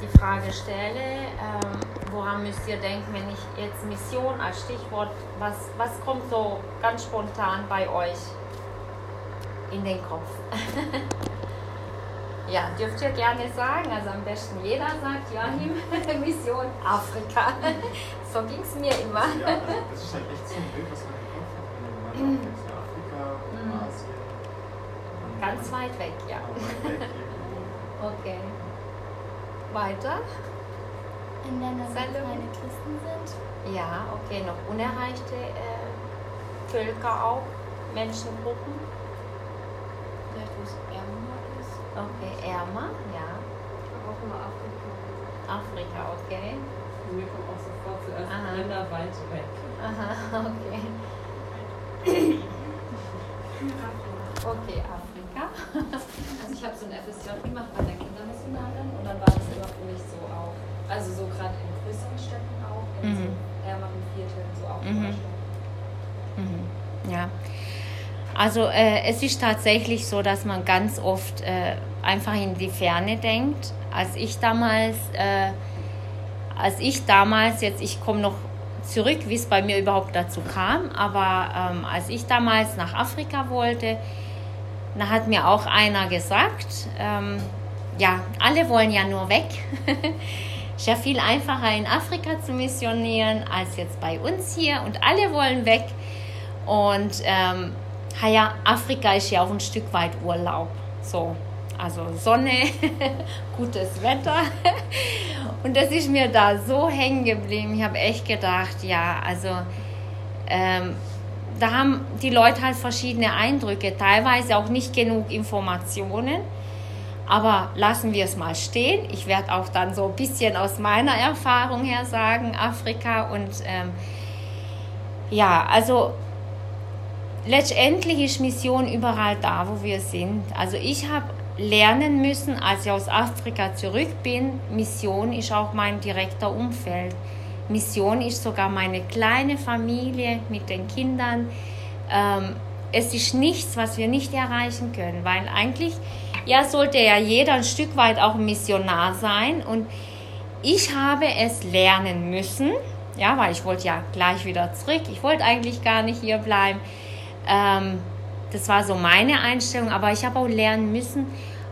die Frage stelle, ähm, woran müsst ihr denken, wenn ich jetzt Mission als Stichwort, was, was kommt so ganz spontan bei euch in den Kopf? ja, dürft ihr gerne sagen, also am besten jeder sagt, Joachim, Mission Afrika. so ging es mir immer. Ja, also das ist halt echt so ein Bild, was man im Kopf hat, wenn man denkt, Afrika, Mhm. Asien. Ganz weit weg, ja. weit weg irgendwo. Okay. Weiter? In Ländern, wo keine Christen sind. Ja, okay, noch unerreichte äh, Völker auch, Menschengruppen. Vielleicht, wo es ärmer ist. Okay, ärmer, ja. Auch immer Afrika. Afrika, okay. Mir kommt auch sofort zuerst Aha. Länder weit weg. Aha, okay. Okay, Afrika. Also ich habe so ein FSJ gemacht bei der also so gerade in größeren Städten auch, in so Mhm. ärmeren Vierteln, so auch Mhm. Mhm. Ja. Also äh, es ist tatsächlich so, dass man ganz oft äh, einfach in die Ferne denkt. Als ich damals, äh, als ich damals, jetzt ich komme noch zurück, wie es bei mir überhaupt dazu kam, aber ähm, als ich damals nach Afrika wollte, da hat mir auch einer gesagt, ähm, ja, alle wollen ja nur weg. ist ja viel einfacher in Afrika zu missionieren als jetzt bei uns hier und alle wollen weg. Und ähm, ja, Afrika ist ja auch ein Stück weit Urlaub. So, also Sonne, gutes Wetter. Und das ist mir da so hängen geblieben. Ich habe echt gedacht, ja, also ähm, da haben die Leute halt verschiedene Eindrücke, teilweise auch nicht genug Informationen. Aber lassen wir es mal stehen. Ich werde auch dann so ein bisschen aus meiner Erfahrung her sagen, Afrika. Und ähm, ja, also letztendlich ist Mission überall da, wo wir sind. Also ich habe lernen müssen, als ich aus Afrika zurück bin, Mission ist auch mein direkter Umfeld. Mission ist sogar meine kleine Familie mit den Kindern. Ähm, es ist nichts, was wir nicht erreichen können, weil eigentlich ja sollte ja jeder ein Stück weit auch Missionar sein und ich habe es lernen müssen, ja, weil ich wollte ja gleich wieder zurück. Ich wollte eigentlich gar nicht hier bleiben. Ähm, das war so meine Einstellung, aber ich habe auch lernen müssen,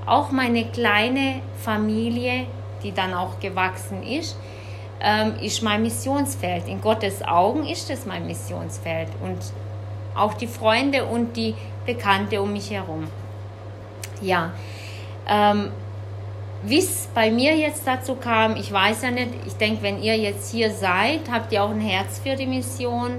auch meine kleine Familie, die dann auch gewachsen ist, ähm, ist mein Missionsfeld. In Gottes Augen ist es mein Missionsfeld und auch die Freunde und die Bekannte um mich herum. Ja, ähm, wie es bei mir jetzt dazu kam, ich weiß ja nicht. Ich denke, wenn ihr jetzt hier seid, habt ihr auch ein Herz für die Mission.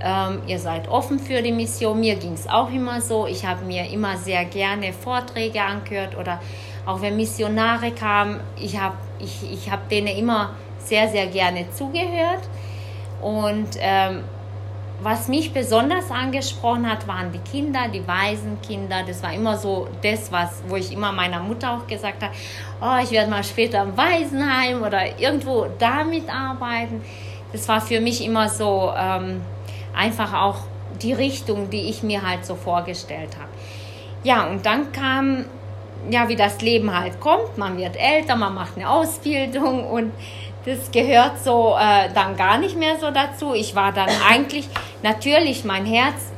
Ähm, ihr seid offen für die Mission. Mir ging es auch immer so. Ich habe mir immer sehr gerne Vorträge angehört oder auch wenn Missionare kamen, ich habe ich, ich hab denen immer sehr, sehr gerne zugehört. Und ähm, was mich besonders angesprochen hat, waren die Kinder, die Waisenkinder. Das war immer so das, was, wo ich immer meiner Mutter auch gesagt habe, oh, ich werde mal später im Waisenheim oder irgendwo damit arbeiten. Das war für mich immer so ähm, einfach auch die Richtung, die ich mir halt so vorgestellt habe. Ja, und dann kam, ja, wie das Leben halt kommt. Man wird älter, man macht eine Ausbildung und das gehört so äh, dann gar nicht mehr so dazu. Ich war dann eigentlich, natürlich mein Herz,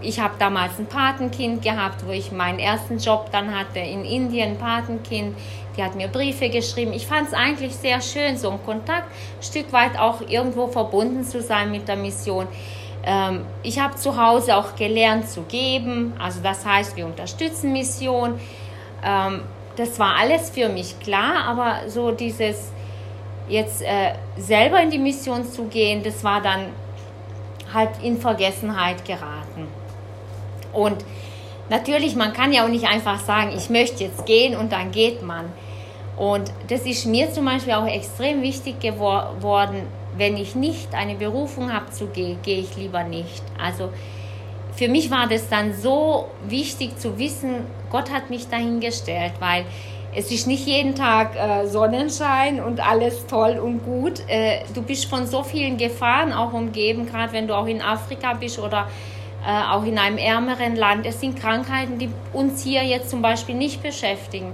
ich habe damals ein Patenkind gehabt, wo ich meinen ersten Job dann hatte in Indien, Patenkind. Die hat mir Briefe geschrieben. Ich fand es eigentlich sehr schön, so ein Kontakt, ein Stück weit auch irgendwo verbunden zu sein mit der Mission. Ähm, ich habe zu Hause auch gelernt zu geben. Also das heißt, wir unterstützen Mission. Ähm, das war alles für mich klar, aber so dieses jetzt äh, selber in die Mission zu gehen, das war dann halt in Vergessenheit geraten. Und natürlich, man kann ja auch nicht einfach sagen, ich möchte jetzt gehen und dann geht man. Und das ist mir zum Beispiel auch extrem wichtig geworden, wenn ich nicht eine Berufung habe zu gehen, gehe ich lieber nicht. Also für mich war das dann so wichtig zu wissen, Gott hat mich dahingestellt, weil es ist nicht jeden Tag äh, Sonnenschein und alles toll und gut. Äh, du bist von so vielen Gefahren auch umgeben, gerade wenn du auch in Afrika bist oder äh, auch in einem ärmeren Land. Es sind Krankheiten, die uns hier jetzt zum Beispiel nicht beschäftigen.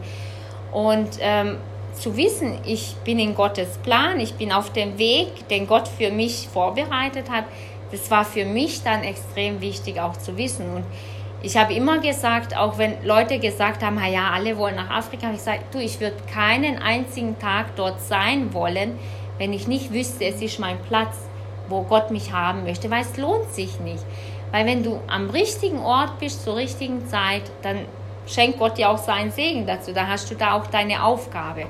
Und ähm, zu wissen, ich bin in Gottes Plan, ich bin auf dem Weg, den Gott für mich vorbereitet hat, das war für mich dann extrem wichtig auch zu wissen. Und ich habe immer gesagt, auch wenn Leute gesagt haben, ja, alle wollen nach Afrika, ich gesagt, du, ich würde keinen einzigen Tag dort sein wollen, wenn ich nicht wüsste, es ist mein Platz, wo Gott mich haben möchte, weil es lohnt sich nicht. Weil wenn du am richtigen Ort bist, zur richtigen Zeit, dann schenkt Gott dir auch seinen Segen dazu. Da hast du da auch deine Aufgabe.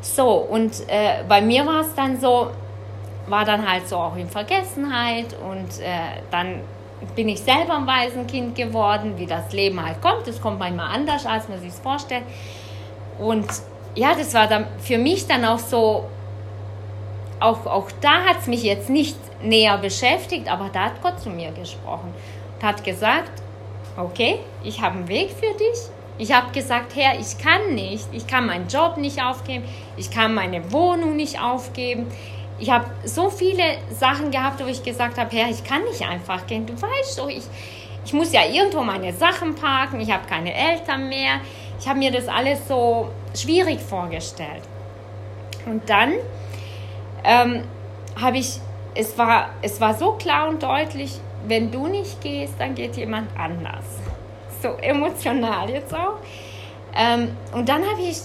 So, und äh, bei mir war es dann so, war dann halt so auch in Vergessenheit und äh, dann bin ich selber ein Waisenkind geworden, wie das Leben halt kommt. Das kommt manchmal anders, als man sich vorstellt. Und ja, das war dann für mich dann auch so, auch, auch da hat es mich jetzt nicht näher beschäftigt, aber da hat Gott zu mir gesprochen und hat gesagt, okay, ich habe einen Weg für dich. Ich habe gesagt, Herr, ich kann nicht, ich kann meinen Job nicht aufgeben, ich kann meine Wohnung nicht aufgeben, ich habe so viele Sachen gehabt, wo ich gesagt habe, Herr, ich kann nicht einfach gehen. Du weißt doch, ich, ich muss ja irgendwo meine Sachen parken, ich habe keine Eltern mehr. Ich habe mir das alles so schwierig vorgestellt. Und dann ähm, habe ich, es war, es war so klar und deutlich, wenn du nicht gehst, dann geht jemand anders. So emotional jetzt auch. Ähm, und dann habe ich,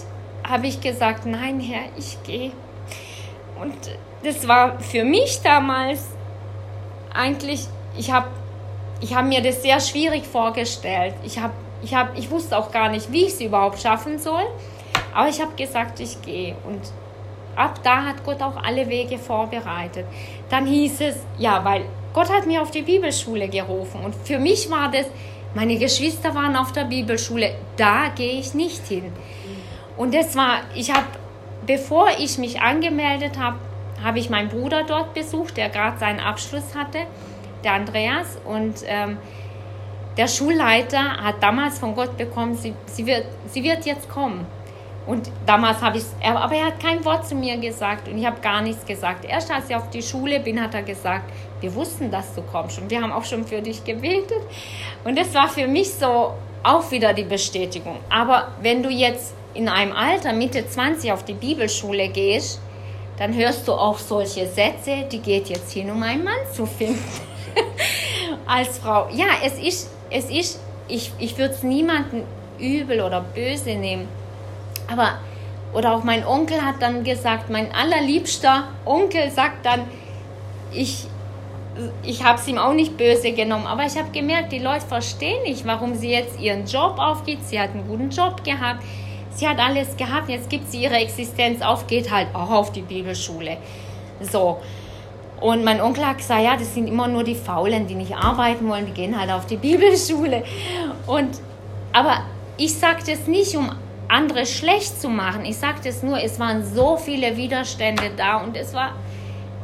hab ich gesagt, nein, Herr, ich gehe. Und das war für mich damals eigentlich, ich habe ich hab mir das sehr schwierig vorgestellt. Ich, hab, ich, hab, ich wusste auch gar nicht, wie ich es überhaupt schaffen soll. Aber ich habe gesagt, ich gehe. Und ab da hat Gott auch alle Wege vorbereitet. Dann hieß es, ja, weil Gott hat mir auf die Bibelschule gerufen. Und für mich war das, meine Geschwister waren auf der Bibelschule, da gehe ich nicht hin. Und das war, ich habe, bevor ich mich angemeldet habe, habe ich meinen Bruder dort besucht, der gerade seinen Abschluss hatte, der Andreas. Und ähm, der Schulleiter hat damals von Gott bekommen, sie, sie, wird, sie wird jetzt kommen. Und damals habe ich, aber er hat kein Wort zu mir gesagt und ich habe gar nichts gesagt. Erst als ich auf die Schule bin, hat er gesagt, wir wussten, dass du kommst und wir haben auch schon für dich gebetet. Und das war für mich so auch wieder die Bestätigung. Aber wenn du jetzt in einem Alter, Mitte 20, auf die Bibelschule gehst, dann hörst du auch solche Sätze, die geht jetzt hin, um einen Mann zu finden. Als Frau. Ja, es ist, es ist, ich, ich würde es niemandem übel oder böse nehmen. Aber, oder auch mein Onkel hat dann gesagt, mein allerliebster Onkel sagt dann, ich, ich habe es ihm auch nicht böse genommen, aber ich habe gemerkt, die Leute verstehen nicht, warum sie jetzt ihren Job aufgibt. Sie hat einen guten Job gehabt Sie hat alles gehabt, jetzt gibt sie ihre Existenz auf, geht halt auch auf die Bibelschule. So. Und mein Onkel hat gesagt, ja, das sind immer nur die Faulen, die nicht arbeiten wollen, die gehen halt auf die Bibelschule. Und, aber ich sage das nicht, um andere schlecht zu machen. Ich sage das nur, es waren so viele Widerstände da und es war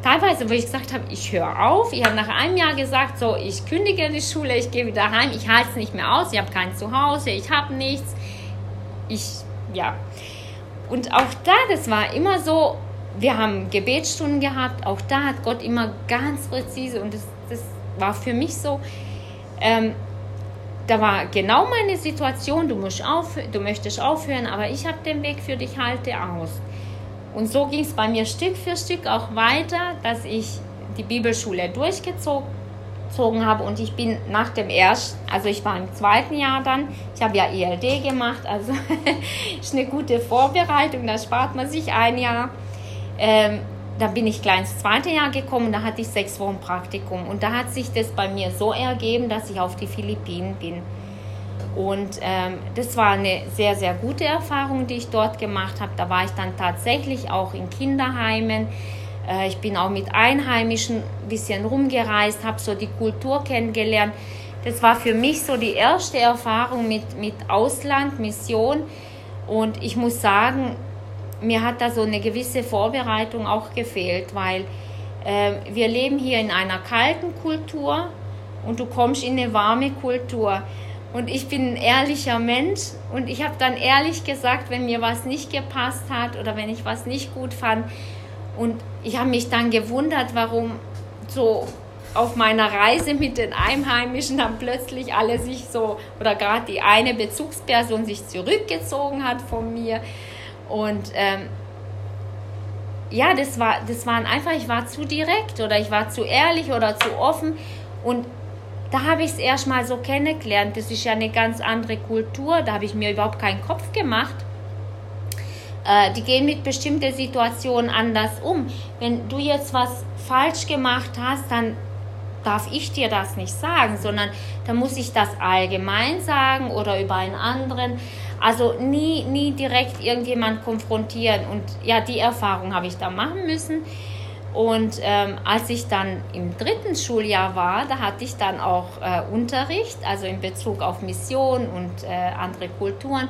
teilweise, wo ich gesagt habe, ich höre auf. Ich habe nach einem Jahr gesagt, so, ich kündige die Schule, ich gehe wieder heim, ich halte es nicht mehr aus, ich habe kein Zuhause, ich habe nichts. Ich ja. Und auch da, das war immer so, wir haben Gebetsstunden gehabt, auch da hat Gott immer ganz präzise und das, das war für mich so, ähm, da war genau meine Situation, du, musst auf, du möchtest aufhören, aber ich habe den Weg für dich, halte aus. Und so ging es bei mir Stück für Stück auch weiter, dass ich die Bibelschule durchgezogen gezogen habe und ich bin nach dem ersten, also ich war im zweiten Jahr dann, ich habe ja ELD gemacht, also ist eine gute Vorbereitung, da spart man sich ein Jahr. Ähm, da bin ich gleich ins zweite Jahr gekommen, da hatte ich sechs Wochen Praktikum und da hat sich das bei mir so ergeben, dass ich auf die Philippinen bin. Und ähm, das war eine sehr, sehr gute Erfahrung, die ich dort gemacht habe. Da war ich dann tatsächlich auch in Kinderheimen. Äh, ich bin auch mit Einheimischen ein bisschen rumgereist, habe so die Kultur kennengelernt. Das war für mich so die erste Erfahrung mit, mit Ausland, Mission. Und ich muss sagen, mir hat da so eine gewisse Vorbereitung auch gefehlt, weil äh, wir leben hier in einer kalten Kultur und du kommst in eine warme Kultur. Und ich bin ein ehrlicher Mensch und ich habe dann ehrlich gesagt, wenn mir was nicht gepasst hat oder wenn ich was nicht gut fand, und ich habe mich dann gewundert, warum so auf meiner Reise mit den Einheimischen dann plötzlich alle sich so, oder gerade die eine Bezugsperson sich zurückgezogen hat von mir. Und ähm, ja, das, war, das waren einfach, ich war zu direkt oder ich war zu ehrlich oder zu offen. Und da habe ich es erstmal so kennengelernt. Das ist ja eine ganz andere Kultur. Da habe ich mir überhaupt keinen Kopf gemacht. Äh, die gehen mit bestimmten Situationen anders um. Wenn du jetzt was falsch gemacht hast, dann darf ich dir das nicht sagen, sondern da muss ich das allgemein sagen oder über einen anderen. Also nie, nie direkt irgendjemand konfrontieren. Und ja, die Erfahrung habe ich da machen müssen. Und ähm, als ich dann im dritten Schuljahr war, da hatte ich dann auch äh, Unterricht, also in Bezug auf Mission und äh, andere Kulturen.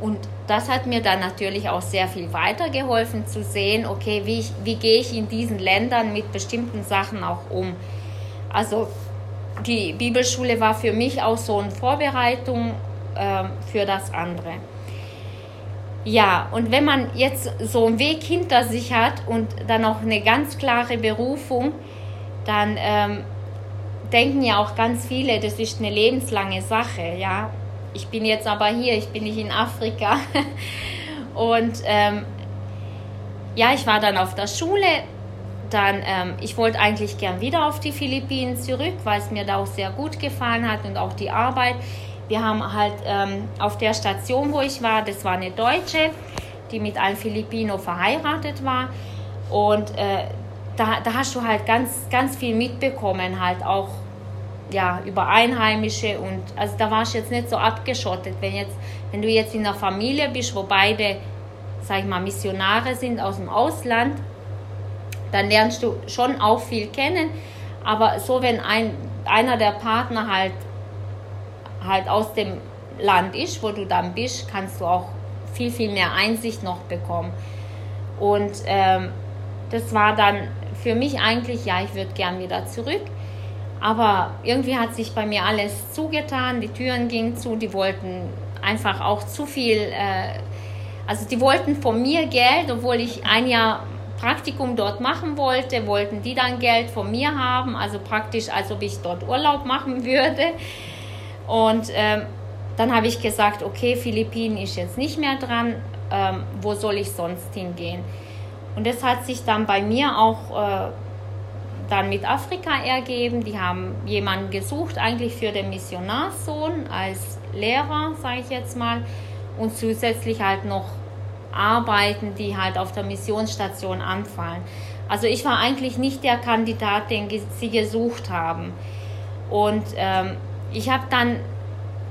Und das hat mir dann natürlich auch sehr viel weitergeholfen zu sehen, okay, wie, ich, wie gehe ich in diesen Ländern mit bestimmten Sachen auch um. Also die Bibelschule war für mich auch so eine Vorbereitung äh, für das andere. Ja, und wenn man jetzt so einen Weg hinter sich hat und dann auch eine ganz klare Berufung, dann ähm, denken ja auch ganz viele, das ist eine lebenslange Sache, ja. Ich bin jetzt aber hier, ich bin nicht in Afrika. und ähm, ja, ich war dann auf der Schule. Dann, ähm, ich wollte eigentlich gern wieder auf die Philippinen zurück, weil es mir da auch sehr gut gefallen hat und auch die Arbeit. Wir haben halt ähm, auf der Station, wo ich war, das war eine Deutsche, die mit einem Filipino verheiratet war. Und äh, da, da hast du halt ganz, ganz viel mitbekommen, halt auch ja, über Einheimische und also da warst du jetzt nicht so abgeschottet. Wenn, jetzt, wenn du jetzt in einer Familie bist, wo beide, sag ich mal, Missionare sind aus dem Ausland, dann lernst du schon auch viel kennen. Aber so, wenn ein, einer der Partner halt halt aus dem Land ist, wo du dann bist, kannst du auch viel, viel mehr Einsicht noch bekommen. Und ähm, das war dann für mich eigentlich, ja, ich würde gern wieder zurück. Aber irgendwie hat sich bei mir alles zugetan, die Türen gingen zu, die wollten einfach auch zu viel, äh, also die wollten von mir Geld, obwohl ich ein Jahr Praktikum dort machen wollte, wollten die dann Geld von mir haben, also praktisch, als ob ich dort Urlaub machen würde. Und ähm, dann habe ich gesagt, okay, Philippinen ist jetzt nicht mehr dran, ähm, wo soll ich sonst hingehen? Und das hat sich dann bei mir auch äh, dann mit Afrika ergeben. Die haben jemanden gesucht, eigentlich für den Missionarssohn als Lehrer, sage ich jetzt mal, und zusätzlich halt noch Arbeiten, die halt auf der Missionsstation anfallen. Also ich war eigentlich nicht der Kandidat, den sie gesucht haben. Und ähm, ich habe dann,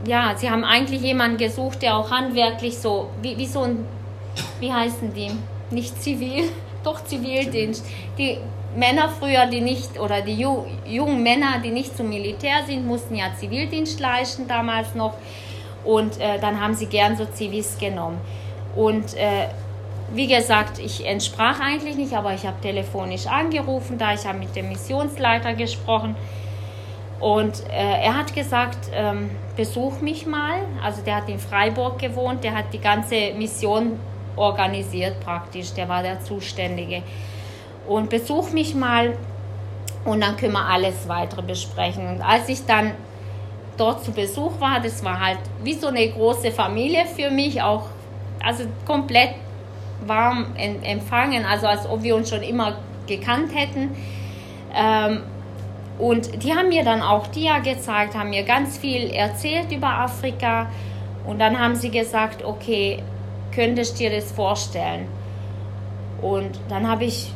ja, sie haben eigentlich jemanden gesucht, der auch handwerklich so, wie, wie so ein, wie heißen die? Nicht zivil, doch Zivildienst. Die Männer früher, die nicht, oder die ju, jungen Männer, die nicht zum Militär sind, mussten ja Zivildienst leisten damals noch. Und äh, dann haben sie gern so Zivis genommen. Und äh, wie gesagt, ich entsprach eigentlich nicht, aber ich habe telefonisch angerufen, da ich habe mit dem Missionsleiter gesprochen und äh, er hat gesagt, ähm, besuch mich mal. Also der hat in Freiburg gewohnt, der hat die ganze Mission organisiert praktisch, der war der Zuständige. Und besuch mich mal und dann können wir alles weitere besprechen. Und als ich dann dort zu Besuch war, das war halt wie so eine große Familie für mich, auch also komplett warm empfangen, also als ob wir uns schon immer gekannt hätten. Ähm, und die haben mir dann auch Dia gezeigt, haben mir ganz viel erzählt über Afrika. Und dann haben sie gesagt, okay, könntest du dir das vorstellen? Und dann habe ich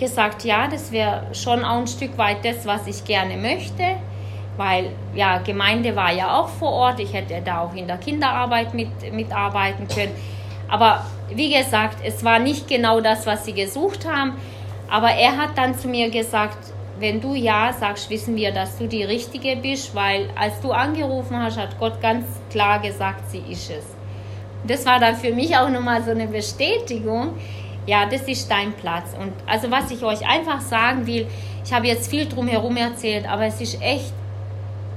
gesagt, ja, das wäre schon auch ein Stück weit das, was ich gerne möchte, weil ja, Gemeinde war ja auch vor Ort, ich hätte da auch in der Kinderarbeit mit, mitarbeiten können. Aber wie gesagt, es war nicht genau das, was sie gesucht haben. Aber er hat dann zu mir gesagt, wenn du ja sagst, wissen wir, dass du die Richtige bist, weil als du angerufen hast, hat Gott ganz klar gesagt, sie ist es. Das war dann für mich auch nochmal so eine Bestätigung, ja, das ist dein Platz. Und also was ich euch einfach sagen will, ich habe jetzt viel drumherum erzählt, aber es ist echt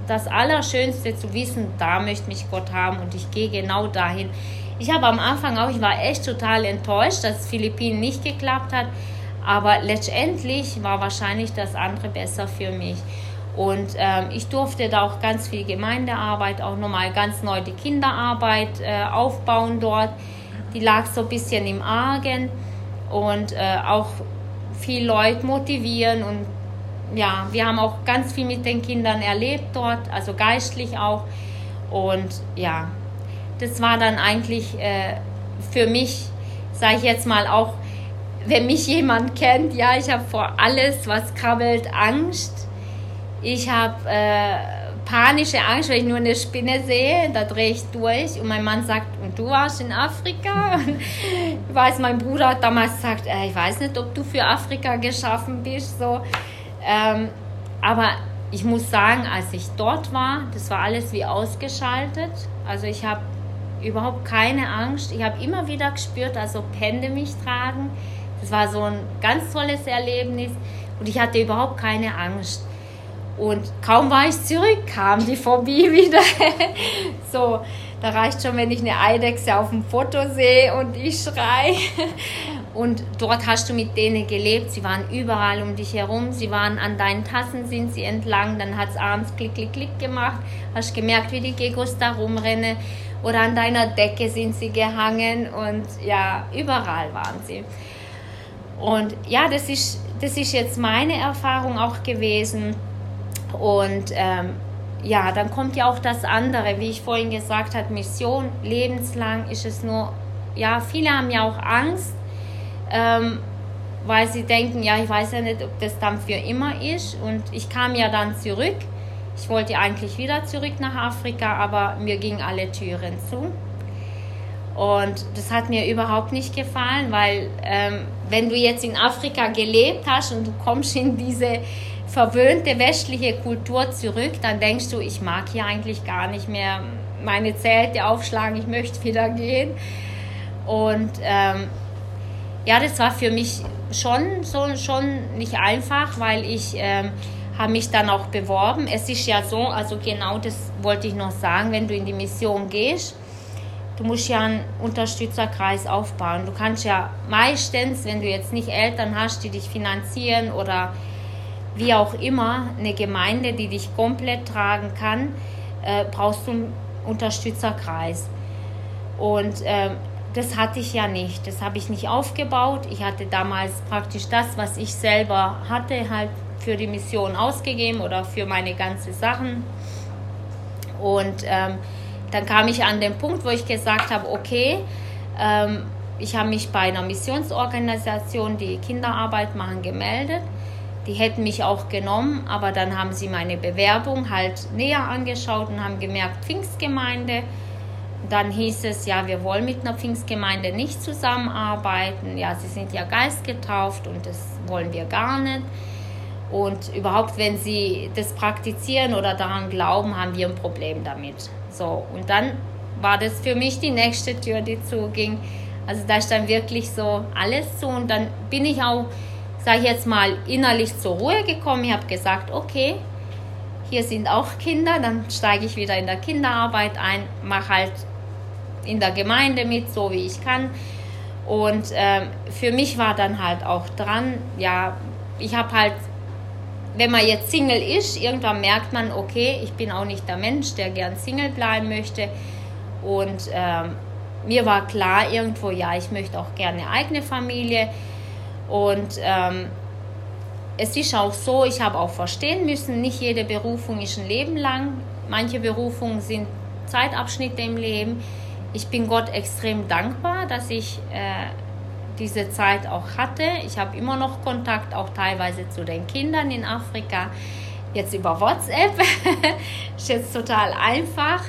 das Allerschönste zu wissen, da möchte mich Gott haben und ich gehe genau dahin. Ich habe am Anfang auch, ich war echt total enttäuscht, dass Philippinen nicht geklappt hat. Aber letztendlich war wahrscheinlich das andere besser für mich. Und ähm, ich durfte da auch ganz viel Gemeindearbeit, auch nochmal ganz neu die Kinderarbeit äh, aufbauen dort. die lag so ein bisschen im Argen und äh, auch viel Leute motivieren und ja, wir haben auch ganz viel mit den Kindern erlebt dort, also geistlich auch. Und ja, das war dann eigentlich äh, für mich, sage ich jetzt mal auch, wenn mich jemand kennt, ja, ich habe vor alles, was krabbelt, Angst. Ich habe äh, panische Angst, wenn ich nur eine Spinne sehe, da drehe ich durch. Und mein Mann sagt, und du warst in Afrika? Und ich weiß, mein Bruder hat damals gesagt, äh, ich weiß nicht, ob du für Afrika geschaffen bist. So. Ähm, aber ich muss sagen, als ich dort war, das war alles wie ausgeschaltet. Also ich habe überhaupt keine Angst. Ich habe immer wieder gespürt, als ob Hände mich tragen. Das war so ein ganz tolles Erlebnis und ich hatte überhaupt keine Angst. Und kaum war ich zurück, kam die Phobie wieder. so, da reicht schon, wenn ich eine Eidechse auf dem Foto sehe und ich schrei. Und dort hast du mit denen gelebt. Sie waren überall um dich herum. Sie waren an deinen Tassen, sind sie entlang. Dann hat es abends klick, klick, klick gemacht. Hast gemerkt, wie die Gegos da rumrennen. Oder an deiner Decke sind sie gehangen. Und ja, überall waren sie. Und ja, das ist, das ist jetzt meine Erfahrung auch gewesen. Und ähm, ja, dann kommt ja auch das andere, wie ich vorhin gesagt habe, Mission, lebenslang ist es nur, ja, viele haben ja auch Angst, ähm, weil sie denken, ja, ich weiß ja nicht, ob das dann für immer ist. Und ich kam ja dann zurück. Ich wollte eigentlich wieder zurück nach Afrika, aber mir gingen alle Türen zu. Und das hat mir überhaupt nicht gefallen, weil ähm, wenn du jetzt in Afrika gelebt hast und du kommst in diese verwöhnte westliche Kultur zurück, dann denkst du, ich mag hier eigentlich gar nicht mehr meine Zelte aufschlagen, ich möchte wieder gehen. Und ähm, ja, das war für mich schon, so, schon nicht einfach, weil ich ähm, habe mich dann auch beworben. Es ist ja so, also genau das wollte ich noch sagen, wenn du in die Mission gehst, du musst ja einen Unterstützerkreis aufbauen. Du kannst ja meistens, wenn du jetzt nicht Eltern hast, die dich finanzieren oder wie auch immer, eine Gemeinde, die dich komplett tragen kann, äh, brauchst du einen Unterstützerkreis. Und äh, das hatte ich ja nicht. Das habe ich nicht aufgebaut. Ich hatte damals praktisch das, was ich selber hatte, halt für die Mission ausgegeben oder für meine ganzen Sachen. Und ähm, dann kam ich an den Punkt, wo ich gesagt habe, okay, ähm, ich habe mich bei einer Missionsorganisation, die Kinderarbeit machen, gemeldet. Die hätten mich auch genommen, aber dann haben sie meine Bewerbung halt näher angeschaut und haben gemerkt, Pfingstgemeinde, dann hieß es, ja, wir wollen mit einer Pfingstgemeinde nicht zusammenarbeiten. Ja, sie sind ja geistgetauft und das wollen wir gar nicht. Und überhaupt, wenn sie das praktizieren oder daran glauben, haben wir ein Problem damit. So, und dann war das für mich die nächste Tür, die zuging. Also da ist dann wirklich so alles zu. Und dann bin ich auch, sage ich jetzt mal, innerlich zur Ruhe gekommen. Ich habe gesagt, okay, hier sind auch Kinder, dann steige ich wieder in der Kinderarbeit ein, mache halt in der Gemeinde mit, so wie ich kann. Und ähm, für mich war dann halt auch dran, ja, ich habe halt, wenn man jetzt Single ist, irgendwann merkt man, okay, ich bin auch nicht der Mensch, der gern Single bleiben möchte. Und ähm, mir war klar irgendwo, ja, ich möchte auch gerne eigene Familie. Und ähm, es ist auch so, ich habe auch verstehen müssen, nicht jede Berufung ist ein Leben lang. Manche Berufungen sind Zeitabschnitte im Leben ich bin Gott extrem dankbar, dass ich äh, diese Zeit auch hatte. Ich habe immer noch Kontakt, auch teilweise zu den Kindern in Afrika. Jetzt über WhatsApp. ist jetzt total einfach.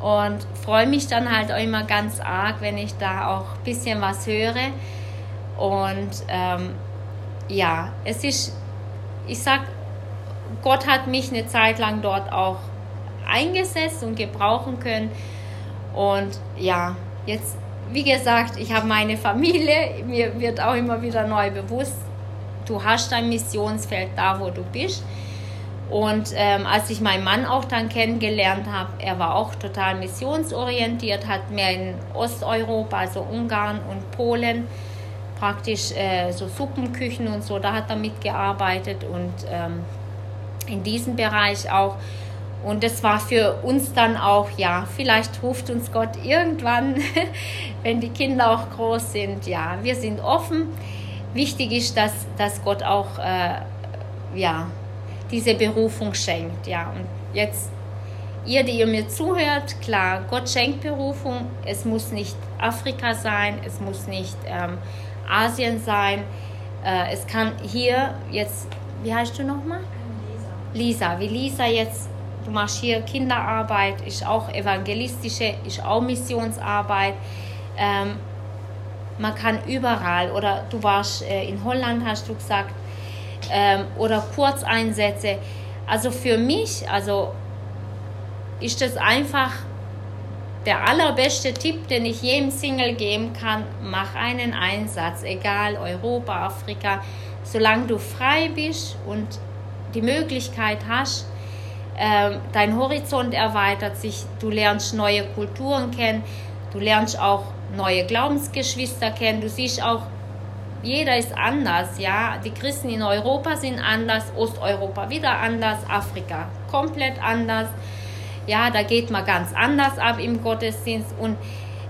Und freue mich dann halt auch immer ganz arg, wenn ich da auch ein bisschen was höre. Und ähm, ja, es ist, ich sag, Gott hat mich eine Zeit lang dort auch eingesetzt und gebrauchen können. Und ja, jetzt, wie gesagt, ich habe meine Familie, mir wird auch immer wieder neu bewusst, du hast dein Missionsfeld da, wo du bist. Und ähm, als ich meinen Mann auch dann kennengelernt habe, er war auch total missionsorientiert, hat mehr in Osteuropa, also Ungarn und Polen, praktisch äh, so Suppenküchen und so, da hat er mitgearbeitet und ähm, in diesem Bereich auch. Und das war für uns dann auch, ja, vielleicht ruft uns Gott irgendwann, wenn die Kinder auch groß sind. Ja, wir sind offen. Wichtig ist, dass, dass Gott auch, äh, ja, diese Berufung schenkt. Ja, und jetzt, ihr, die ihr mir zuhört, klar, Gott schenkt Berufung. Es muss nicht Afrika sein, es muss nicht ähm, Asien sein. Äh, es kann hier jetzt, wie heißt du nochmal? Lisa, wie Lisa jetzt, du machst hier Kinderarbeit, ist auch evangelistische, ist auch Missionsarbeit. Ähm, man kann überall, oder du warst äh, in Holland, hast du gesagt, ähm, oder Kurzeinsätze. Also für mich, also ist das einfach der allerbeste Tipp, den ich jedem Single geben kann, mach einen Einsatz, egal Europa, Afrika, solange du frei bist und die Möglichkeit hast, äh, dein Horizont erweitert sich, du lernst neue Kulturen kennen, du lernst auch neue Glaubensgeschwister kennen, du siehst auch, jeder ist anders, ja, die Christen in Europa sind anders, Osteuropa wieder anders, Afrika komplett anders ja, da geht man ganz anders ab im Gottesdienst und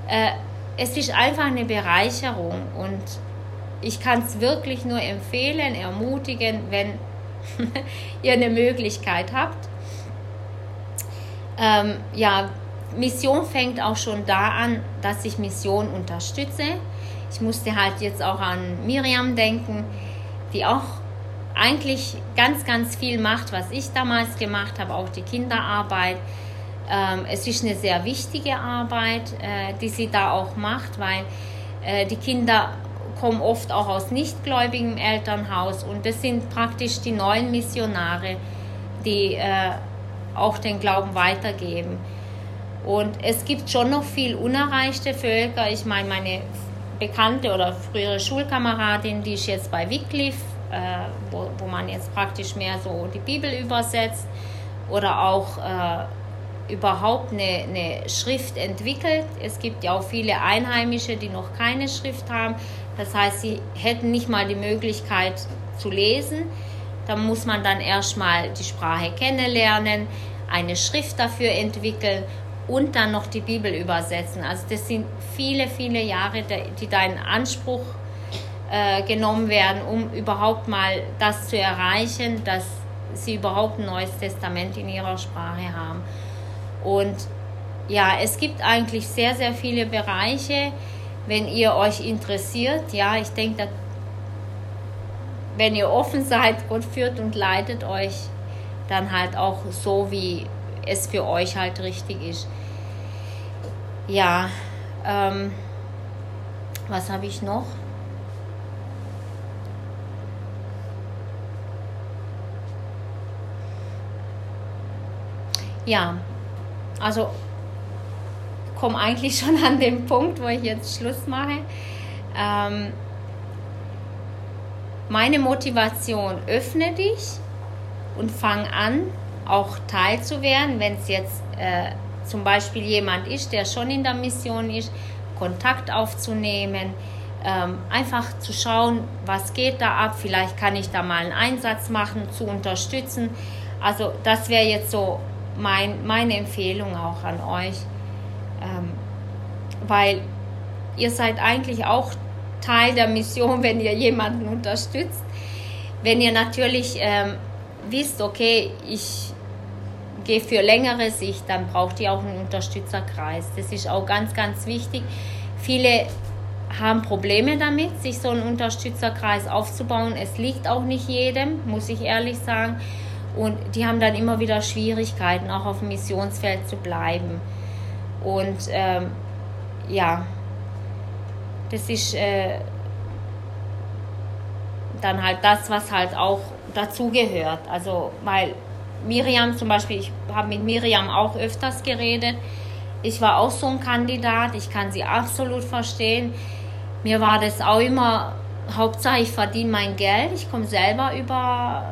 äh, es ist einfach eine Bereicherung und ich kann es wirklich nur empfehlen, ermutigen, wenn ihr eine Möglichkeit habt. Ähm, ja, Mission fängt auch schon da an, dass ich Mission unterstütze. Ich musste halt jetzt auch an Miriam denken, die auch eigentlich ganz, ganz viel macht, was ich damals gemacht habe, auch die Kinderarbeit. Ähm, es ist eine sehr wichtige Arbeit, äh, die sie da auch macht, weil äh, die Kinder kommen oft auch aus nichtgläubigem Elternhaus und das sind praktisch die neuen Missionare, die äh, auch den Glauben weitergeben. Und es gibt schon noch viel unerreichte Völker. Ich meine, meine bekannte oder frühere Schulkameradin, die ist jetzt bei Wycliffe, wo, wo man jetzt praktisch mehr so die Bibel übersetzt oder auch überhaupt eine, eine Schrift entwickelt. Es gibt ja auch viele Einheimische, die noch keine Schrift haben. Das heißt, sie hätten nicht mal die Möglichkeit zu lesen. Da muss man dann erstmal die Sprache kennenlernen, eine Schrift dafür entwickeln und dann noch die Bibel übersetzen. Also das sind viele, viele Jahre, die da in Anspruch äh, genommen werden, um überhaupt mal das zu erreichen, dass sie überhaupt ein neues Testament in ihrer Sprache haben. Und ja, es gibt eigentlich sehr, sehr viele Bereiche, wenn ihr euch interessiert. Ja, ich denke, wenn ihr offen seid, Gott führt und leitet euch dann halt auch so, wie es für euch halt richtig ist. Ja, ähm, was habe ich noch? Ja, also komme eigentlich schon an den Punkt, wo ich jetzt Schluss mache. Ähm, meine Motivation, öffne dich und fang an, auch teilzuwerden, wenn es jetzt äh, zum Beispiel jemand ist, der schon in der Mission ist, Kontakt aufzunehmen, ähm, einfach zu schauen, was geht da ab, vielleicht kann ich da mal einen Einsatz machen, zu unterstützen. Also das wäre jetzt so mein, meine Empfehlung auch an euch, ähm, weil ihr seid eigentlich auch Teil der Mission, wenn ihr jemanden unterstützt. Wenn ihr natürlich ähm, wisst, okay, ich gehe für längere Sicht, dann braucht ihr auch einen Unterstützerkreis. Das ist auch ganz, ganz wichtig. Viele haben Probleme damit, sich so einen Unterstützerkreis aufzubauen. Es liegt auch nicht jedem, muss ich ehrlich sagen. Und die haben dann immer wieder Schwierigkeiten, auch auf dem Missionsfeld zu bleiben. Und ähm, ja, das ist äh, dann halt das, was halt auch dazugehört. Also, weil Miriam zum Beispiel, ich habe mit Miriam auch öfters geredet. Ich war auch so ein Kandidat, ich kann sie absolut verstehen. Mir war das auch immer, Hauptsache ich verdiene mein Geld, ich komme selber über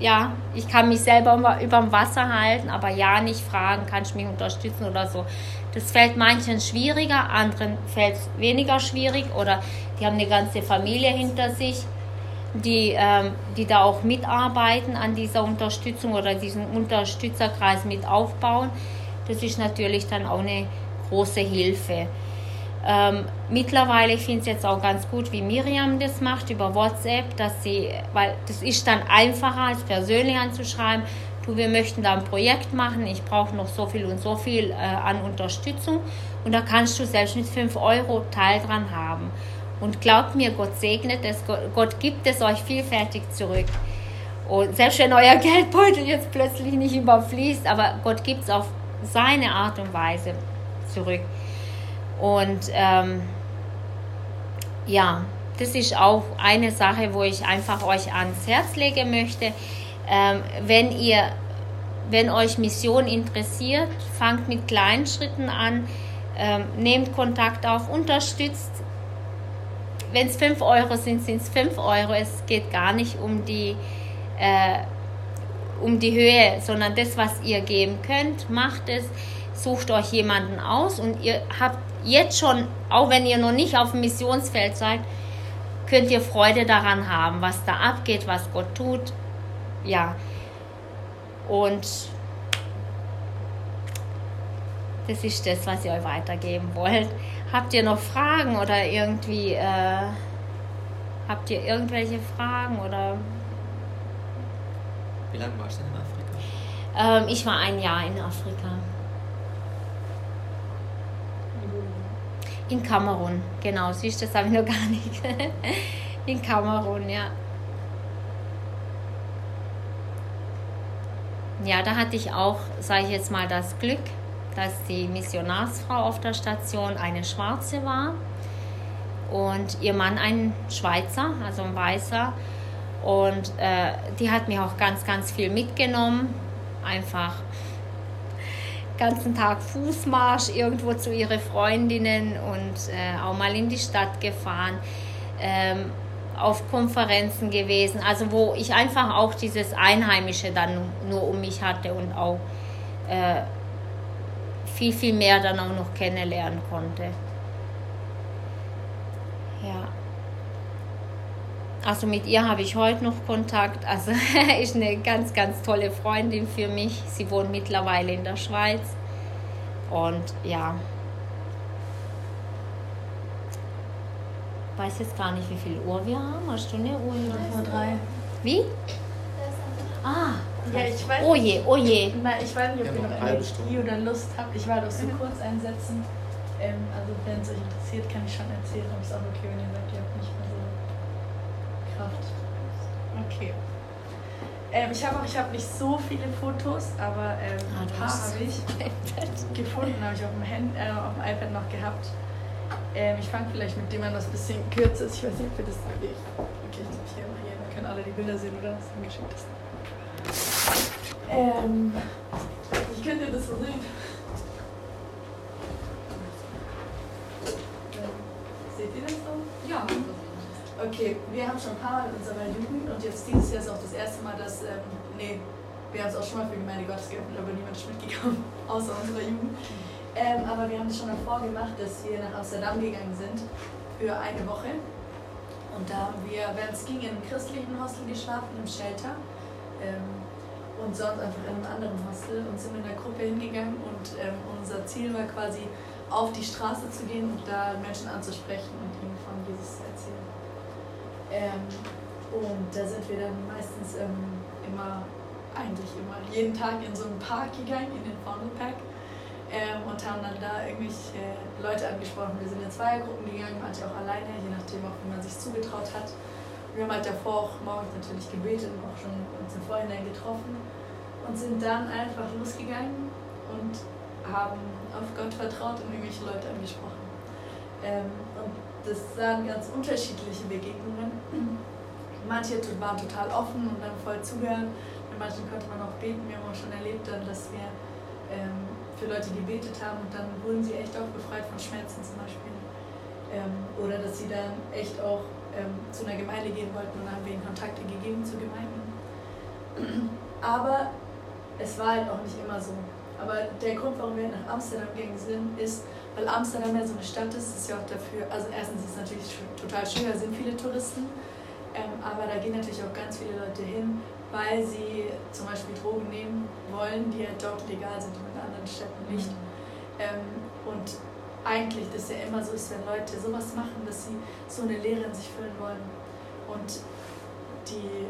ja, ich kann mich selber über dem Wasser halten, aber ja nicht fragen, kann ich mich unterstützen oder so. Das fällt manchen schwieriger, anderen fällt es weniger schwierig oder die haben eine ganze Familie hinter sich. die, ähm, die da auch mitarbeiten an dieser Unterstützung oder diesen Unterstützerkreis mit aufbauen. Das ist natürlich dann auch eine große Hilfe. Ähm, mittlerweile finde ich es jetzt auch ganz gut, wie Miriam das macht über WhatsApp, dass sie, weil das ist dann einfacher als persönlich anzuschreiben, du, wir möchten da ein Projekt machen, ich brauche noch so viel und so viel äh, an Unterstützung und da kannst du selbst mit 5 Euro Teil dran haben. Und glaubt mir, Gott segnet es, Gott gibt es euch vielfältig zurück. Und selbst wenn euer Geldbeutel jetzt plötzlich nicht überfließt, aber Gott gibt es auf seine Art und Weise zurück. Und ähm, ja, das ist auch eine Sache, wo ich einfach euch ans Herz legen möchte. Ähm, wenn ihr, wenn euch Mission interessiert, fangt mit kleinen Schritten an, ähm, nehmt Kontakt auf, unterstützt. Wenn es 5 Euro sind, sind es 5 Euro. Es geht gar nicht um die, äh, um die Höhe, sondern das, was ihr geben könnt, macht es. Sucht euch jemanden aus und ihr habt jetzt schon, auch wenn ihr noch nicht auf dem Missionsfeld seid, könnt ihr Freude daran haben, was da abgeht, was Gott tut. Ja. Und das ist das, was ihr euch weitergeben wollt. Habt ihr noch Fragen oder irgendwie, äh, habt ihr irgendwelche Fragen oder? Wie lange warst du denn in Afrika? Ähm, ich war ein Jahr in Afrika. In Kamerun, genau, siehst du, das habe ich noch gar nicht. In Kamerun, ja. Ja, da hatte ich auch, sage ich jetzt mal, das Glück, dass die Missionarsfrau auf der Station eine Schwarze war und ihr Mann ein Schweizer, also ein Weißer. Und äh, die hat mir auch ganz, ganz viel mitgenommen. Einfach ganzen Tag Fußmarsch irgendwo zu ihren Freundinnen und äh, auch mal in die Stadt gefahren, ähm, auf Konferenzen gewesen, also wo ich einfach auch dieses Einheimische dann nur um mich hatte und auch äh, viel, viel mehr dann auch noch kennenlernen konnte. Ja. Also mit ihr habe ich heute noch Kontakt. Also ist eine ganz, ganz tolle Freundin für mich. Sie wohnt mittlerweile in der Schweiz. Und ja. Ich weiß jetzt gar nicht, wie viel Uhr wir haben. Hast du eine Uhr? Nur drei. Wie? Ah. Ja, ich weiß Oh je, oh je. Na, ich weiß nicht, ob Wir ihr noch Energie Stunde. oder Lust habt. Ich werde auch so kurz einsetzen. Ähm, also wenn es euch interessiert, kann ich schon erzählen. Aber ist auch okay, wenn ihr sagt, Kraft. Okay. Ähm, ich habe auch, ich habe nicht so viele Fotos, aber ähm, Ah, ein paar habe ich gefunden, habe ich auf dem, Hand, äh, auf dem iPad noch gehabt. Ähm, ich fange vielleicht mit dem an, was ein bisschen kürzer ist. Ich weiß nicht, ob wir das. Okay ich hier, dann können alle die Bilder sehen, oder? Das ist geschickt. Ähm, ich könnte das so sehen. Ähm, Seht ihr das so? Ja, Okay, wir haben schon ein paar Mal in unserer Jugend und jetzt dieses Jahr ist auch das erste Mal, dass, ähm, nee, wir haben es auch schon mal für Gemeinde Gottes geöffnet, aber niemand ist mitgekommen, außer unserer Jugend. Ähm, aber wir haben es schon davor gemacht, dass wir nach Amsterdam gegangen sind für eine Woche. Und da haben wir, wenn es ging, in einem christlichen Hostel geschlafen, im Shelter. Ähm, und sonst einfach in einem anderen Hostel und sind in der Gruppe hingegangen und ähm, unser Ziel war quasi auf die Straße zu gehen und da Menschen anzusprechen und ihnen von Jesus zu erzählen. Ähm, und da sind wir dann meistens ähm, immer, eigentlich immer, jeden Tag in so einen Park gegangen, in den Vondelpark ähm, und haben dann da irgendwelche Leute angesprochen. Wir sind in Zweiergruppen gegangen, manche auch alleine, je nachdem auch, wie man sich zugetraut hat. Wir haben halt davor auch morgens natürlich gebetet und auch schon uns im Vorhinein getroffen und sind dann einfach losgegangen und haben auf Gott vertraut und irgendwelche Leute angesprochen. Ähm, und das waren ganz unterschiedliche Begegnungen. Manche waren total offen und dann voll zugehört. Mit manchen konnte man auch beten. Wir haben auch schon erlebt, dann, dass wir ähm, für Leute gebetet haben und dann wurden sie echt auch befreit von Schmerzen zum Beispiel. Ähm, oder dass sie dann echt auch ähm, zu einer Gemeinde gehen wollten und dann haben wir ihnen Kontakte gegeben zu Gemeinden. Aber es war halt auch nicht immer so. Aber der Grund, warum wir nach Amsterdam gegangen sind, ist, weil Amsterdam ja so eine Stadt ist, ist ja auch dafür, also erstens ist es natürlich total schön, da sind viele Touristen, Ähm, aber da gehen natürlich auch ganz viele Leute hin, weil sie zum Beispiel Drogen nehmen wollen, die ja dort legal sind und in anderen Städten nicht. Ähm, und eigentlich das ja immer so ist, wenn Leute sowas machen, dass sie so eine Lehre in sich füllen wollen. Und die,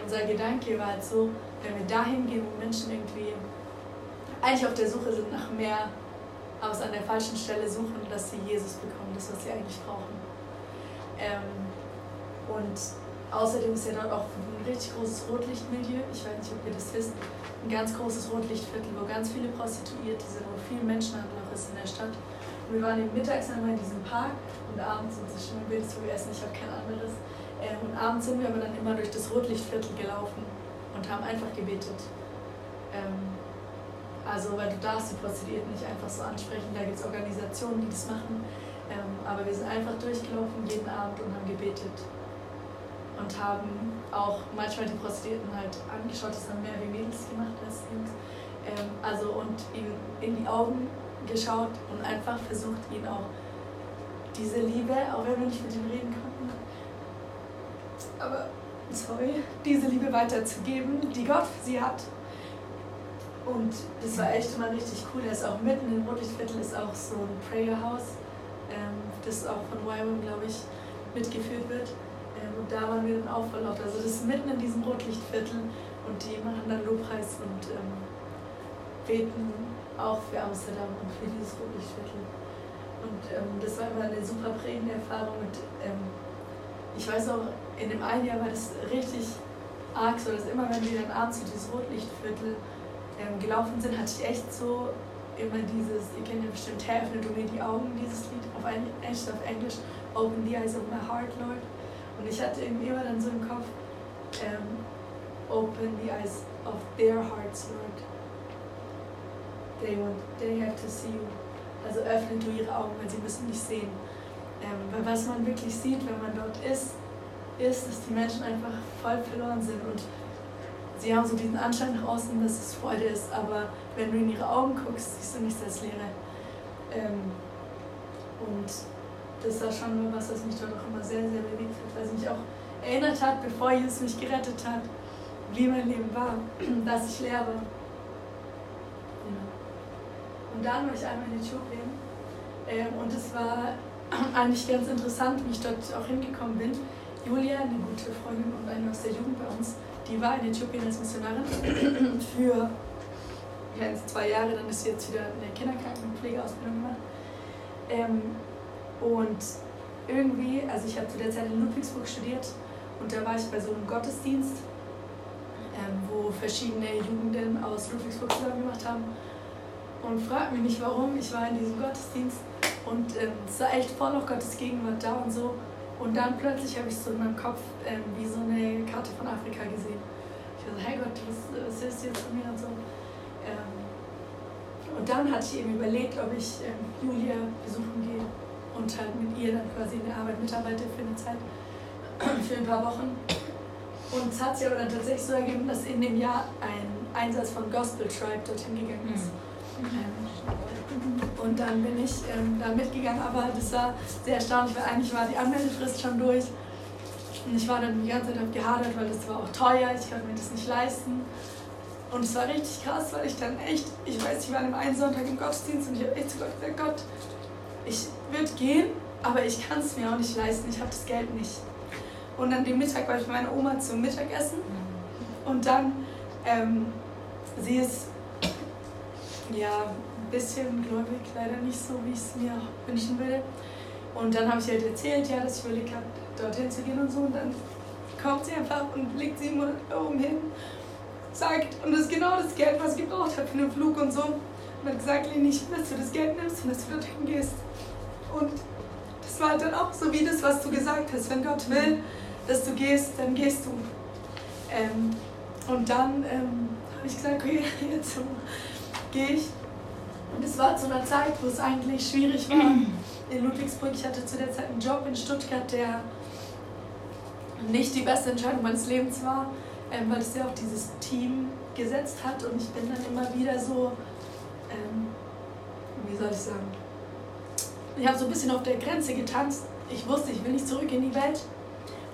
unser Gedanke war halt so, wenn wir dahin gehen, wo Menschen irgendwie eigentlich auf der Suche sind nach mehr, aber es an der falschen Stelle suchen, dass sie Jesus bekommen, das, was sie eigentlich brauchen. Ähm, und außerdem ist ja dort auch ein richtig großes Rotlichtmilieu, ich weiß nicht, ob ihr das wisst, ein ganz großes Rotlichtviertel, wo ganz viele Prostituierte sind, wo viel Menschenhandel auch ist in der Stadt. Und wir waren eben mittags einmal in diesem Park und abends, das ist schon ein Bild zu essen, ich habe kein anderes, ähm, und abends sind wir aber dann immer durch das Rotlichtviertel gelaufen und haben einfach gebetet. Ähm, also, weil du darfst die Prostituierten nicht einfach so ansprechen, da gibt es Organisationen, die das machen. Ähm, aber wir sind einfach durchgelaufen jeden Abend und haben gebetet. Und haben auch manchmal die Prostituierten halt angeschaut, das haben mehr wie Mädels gemacht als Jungs. Ähm, also und ihnen in die Augen geschaut und einfach versucht, ihnen auch diese Liebe, auch wenn wir nicht mit ihnen reden konnten, aber sorry, diese Liebe weiterzugeben, die Gott für sie hat. Und das war echt immer richtig cool. Er ist auch mitten im Rotlichtviertel ist auch so ein Prayer House, ähm, das auch von YWAM, glaube ich, mitgeführt wird. Ähm, und da waren wir dann auch voll laut. Also das ist mitten in diesem Rotlichtviertel und die machen dann Lobpreis und ähm, beten auch für Amsterdam und für dieses Rotlichtviertel. Und ähm, das war immer eine super prägende Erfahrung. Und ähm, ich weiß auch, in dem einen Jahr war das richtig arg so, dass immer wenn wir dann abends zu dieses Rotlichtviertel ähm, gelaufen sind, hatte ich echt so immer dieses, ihr kennt ja bestimmt, Herr, öffne du mir die Augen, dieses Lied, auf Englisch, auf Englisch, Open the eyes of my heart, Lord. Und ich hatte irgendwie immer dann so im Kopf, ähm, Open the eyes of their hearts, Lord. They want, they have to see you. Also öffne du ihre Augen, weil sie müssen dich sehen. Ähm, weil was man wirklich sieht, wenn man dort ist, ist, dass die Menschen einfach voll verloren sind und sie haben so diesen Anschein nach außen, dass es Freude ist, aber wenn du in ihre Augen guckst, siehst du nichts als Leere. Ähm, und das war schon was, was mich dort auch immer sehr, sehr bewegt hat, weil es mich auch erinnert hat, bevor Jesus mich gerettet hat, wie mein Leben war, dass ich leer war. Ja. Und dann war ich einmal in Äthiopien ähm, und es war eigentlich ganz interessant, wie ich dort auch hingekommen bin. Julia, eine gute Freundin und eine aus der Jugend bei uns, die war in Äthiopien als Missionarin für ja, zwei Jahre, dann ist sie jetzt wieder in der Kinderkrankenpflegeausbildung gemacht. Ähm, und irgendwie, also ich habe zu der Zeit in Ludwigsburg studiert und da war ich bei so einem Gottesdienst, ähm, wo verschiedene Jugenden aus Ludwigsburg zusammen gemacht haben. Und fragt mich nicht warum, ich war in diesem Gottesdienst und ähm, es war echt voll noch Gottes Gegenwart da und so. Und dann plötzlich habe ich so in meinem Kopf ähm, wie so eine Karte von Afrika gesehen. Ich war so, hey Gott, was, was du jetzt von mir und so. Ähm, und dann hatte ich eben überlegt, ob ich ähm, Julia besuchen gehe und halt mit ihr dann quasi in der Arbeit mitarbeite für eine Zeit, für ein paar Wochen. Und es hat sich aber dann tatsächlich so ergeben, dass in dem Jahr ein Einsatz von Gospel Tribe dorthin gegangen ist. Mhm. Und dann bin ich ähm, da mitgegangen, aber das war sehr erstaunlich, weil eigentlich war die Anmeldefrist schon durch. Und ich war dann die ganze Zeit gehadert, weil das war auch teuer, ich konnte mir das nicht leisten. Und es war richtig krass, weil ich dann echt, ich weiß, ich war an einem einen Sonntag im Gottesdienst und ich habe echt zu Gott gesagt, Gott, ich würde gehen, aber ich kann es mir auch nicht leisten, ich habe das Geld nicht. Und an dem Mittag war ich bei meiner Oma zum Mittagessen und dann, ähm, sie ist, ja, bisschen gläubig, leider nicht so, wie ich es mir wünschen würde. Und dann habe ich halt erzählt, ja, dass ich überlegt habe, dorthin zu gehen und so. Und dann kommt sie einfach und legt 700 Euro hin, sagt, und das ist genau das Geld, was ich gebraucht habe für den Flug und so. Und hat gesagt, Leni, ich will, dass du das Geld nimmst und dass du dorthin gehst. Und das war dann auch so wie das, was du gesagt hast. Wenn Gott will, dass du gehst, dann gehst du. Ähm, und dann ähm, habe ich gesagt, okay, jetzt gehe ich. Und es war zu einer Zeit, wo es eigentlich schwierig war in Ludwigsburg. Ich hatte zu der Zeit einen Job in Stuttgart, der nicht die beste Entscheidung meines Lebens war, ähm, weil es ja auch dieses Team gesetzt hat. Und ich bin dann immer wieder so, ähm, wie soll ich sagen, ich habe so ein bisschen auf der Grenze getanzt. Ich wusste, ich will nicht zurück in die Welt.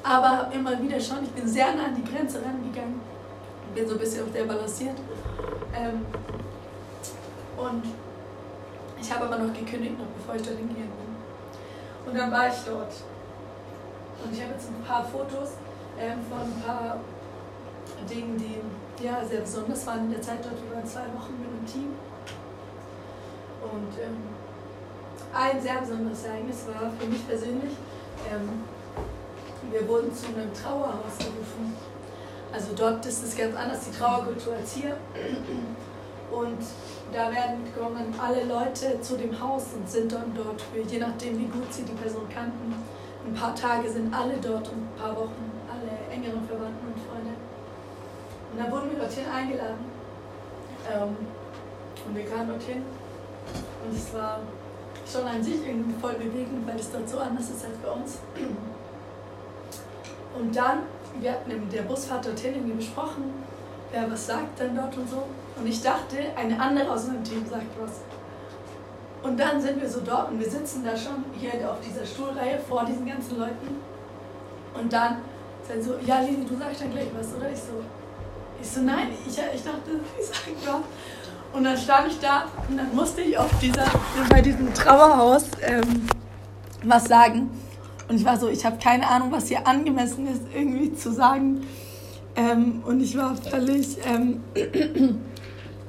Aber immer wieder schon, ich bin sehr nah an die Grenze rangegangen. Bin so ein bisschen auf der balanciert. Ähm, und ich habe aber noch gekündigt, noch bevor ich dorthin gegangen bin. Und dann war ich dort. Und ich habe jetzt ein paar Fotos ähm, von ein paar Dingen, die ja, sehr besonders waren in der Zeit dort. Wir waren zwei Wochen mit einem Team. Und ähm, ein sehr besonderes Ereignis war für mich persönlich, ähm, wir wurden zu einem Trauerhaus gerufen. Also dort ist es ganz anders, die Trauerkultur als hier. Und da werden kommen alle Leute zu dem Haus und sind dann dort für, je nachdem wie gut sie die Person kannten. Ein paar Tage sind alle dort und ein paar Wochen alle engeren Verwandten und Freunde. Und dann wurden wir dorthin eingeladen. Ähm, und wir kamen dorthin. Und es war schon an sich irgendwie voll bewegend, weil es dort so anders ist als bei uns. Und dann, wir hatten in der Busfahrt dorthin irgendwie besprochen, wer was sagt dann dort und so. Und ich dachte, eine andere aus meinem Team sagt was. Und dann sind wir so dort und wir sitzen da schon hier auf dieser Stuhlreihe vor diesen ganzen Leuten. Und dann sind so, ja Lili, du sagst dann gleich was, oder? Ich so, ich so, nein, ich, ich dachte, ich sag was. Und dann stand ich da und dann musste ich auf dieser, bei diesem Trauerhaus ähm, was sagen. Und ich war so, ich habe keine Ahnung, was hier angemessen ist, irgendwie zu sagen. Ähm, und ich war völlig ähm,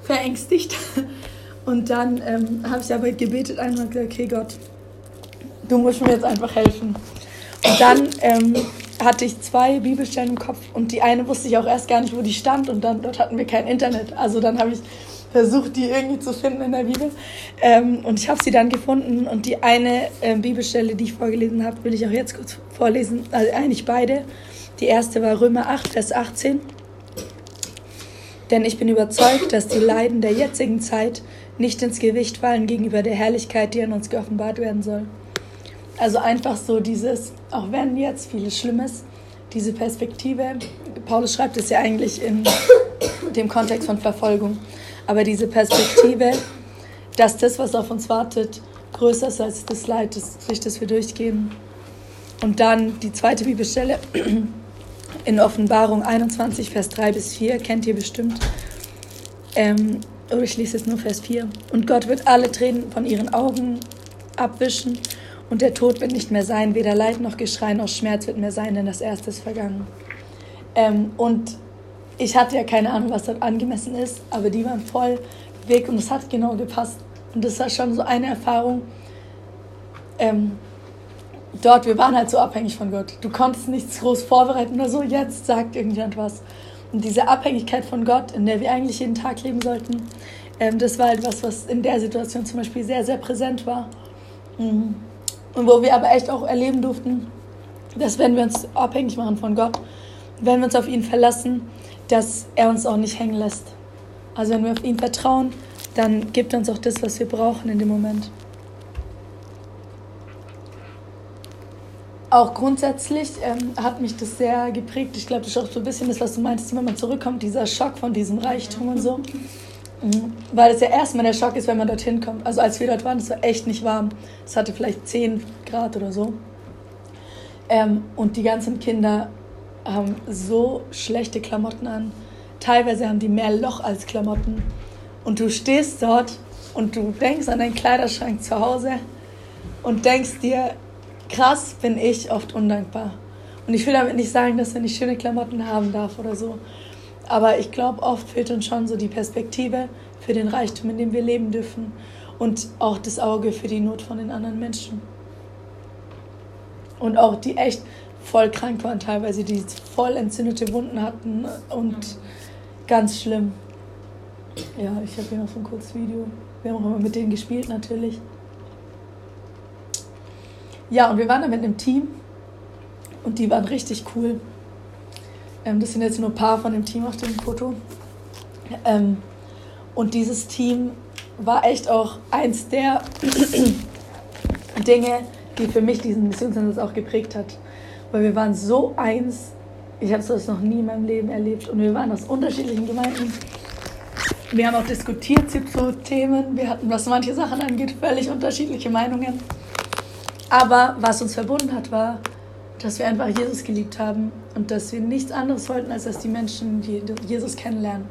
verängstigt. Und dann ähm, habe ich aber gebetet einmal gesagt, okay Gott, du musst mir jetzt einfach helfen. Und dann ähm, hatte ich zwei Bibelstellen im Kopf und die eine wusste ich auch erst gar nicht, wo die stand und dann dort hatten wir kein Internet. Also dann habe ich versucht, die irgendwie zu finden in der Bibel. Ähm, und ich habe sie dann gefunden und die eine äh, Bibelstelle, die ich vorgelesen habe, will ich auch jetzt kurz vorlesen. Also eigentlich beide. Die erste war Römer 8, Vers 18. Denn ich bin überzeugt, dass die Leiden der jetzigen Zeit nicht ins Gewicht fallen gegenüber der Herrlichkeit, die an uns geoffenbart werden soll. Also einfach so dieses, auch wenn jetzt vieles Schlimmes, diese Perspektive, Paulus schreibt es ja eigentlich in dem Kontext von Verfolgung, aber diese Perspektive, dass das, was auf uns wartet, größer ist als das Leid, durch das wir durchgehen. Und dann die zweite Bibelstelle in Offenbarung 21, Vers 3 bis 4, kennt ihr bestimmt. Ähm, oder oh, ich lese jetzt nur Vers 4. Und Gott wird alle Tränen von ihren Augen abwischen und der Tod wird nicht mehr sein, weder Leid noch Geschrei noch Schmerz wird mehr sein, denn das Erste ist vergangen. Ähm, und ich hatte ja keine Ahnung, was dort angemessen ist, aber die waren voll weg und es hat genau gepasst. Und das war schon so eine Erfahrung. Ähm, dort, wir waren halt so abhängig von Gott. Du konntest nichts groß vorbereiten oder so, jetzt sagt irgendjemand was. Und diese Abhängigkeit von Gott, in der wir eigentlich jeden Tag leben sollten, ähm, das war etwas, was in der Situation zum Beispiel sehr, sehr präsent war. Mhm. Und wo wir aber echt auch erleben durften, dass wenn wir uns abhängig machen von Gott, wenn wir uns auf ihn verlassen, dass er uns auch nicht hängen lässt. Also wenn wir auf ihn vertrauen, dann gibt er uns auch das, was wir brauchen in dem Moment. Auch grundsätzlich ähm, hat mich das sehr geprägt. Ich glaube, das ist auch so ein bisschen das, was du meintest, wenn man zurückkommt, dieser Schock von diesem Reichtum und so. Mhm. Weil es ja erstmal der Schock ist, wenn man dorthin kommt. Also als wir dort waren, es war echt nicht warm. Es hatte vielleicht 10 Grad oder so. Ähm, und die ganzen Kinder haben so schlechte Klamotten an. Teilweise haben die mehr Loch als Klamotten. Und du stehst dort und du denkst an deinen Kleiderschrank zu Hause und denkst dir, krass bin ich oft undankbar. Und ich will damit nicht sagen, dass er nicht schöne Klamotten haben darf oder so. Aber ich glaube, oft fehlt uns schon so die Perspektive für den Reichtum, in dem wir leben dürfen. Und auch das Auge für die Not von den anderen Menschen. Und auch die echt voll krank waren teilweise, die voll entzündete Wunden hatten und ganz schlimm. Ja, ich habe hier noch so ein kurzes Video. Wir haben auch immer mit denen gespielt natürlich. Ja, und wir waren da mit einem Team und die waren richtig cool. Ähm, das sind jetzt nur ein paar von dem Team auf dem Foto. Ähm, und dieses Team war echt auch eins der Dinge, die für mich diesen Missionsansatz auch geprägt hat. Weil wir waren so eins, ich habe das noch nie in meinem Leben erlebt. Und wir waren aus unterschiedlichen Gemeinden. Wir haben auch diskutiert zu Themen. Wir hatten, was manche Sachen angeht, völlig unterschiedliche Meinungen. Aber was uns verbunden hat, war, dass wir einfach Jesus geliebt haben und dass wir nichts anderes wollten, als dass die Menschen Jesus kennenlernen.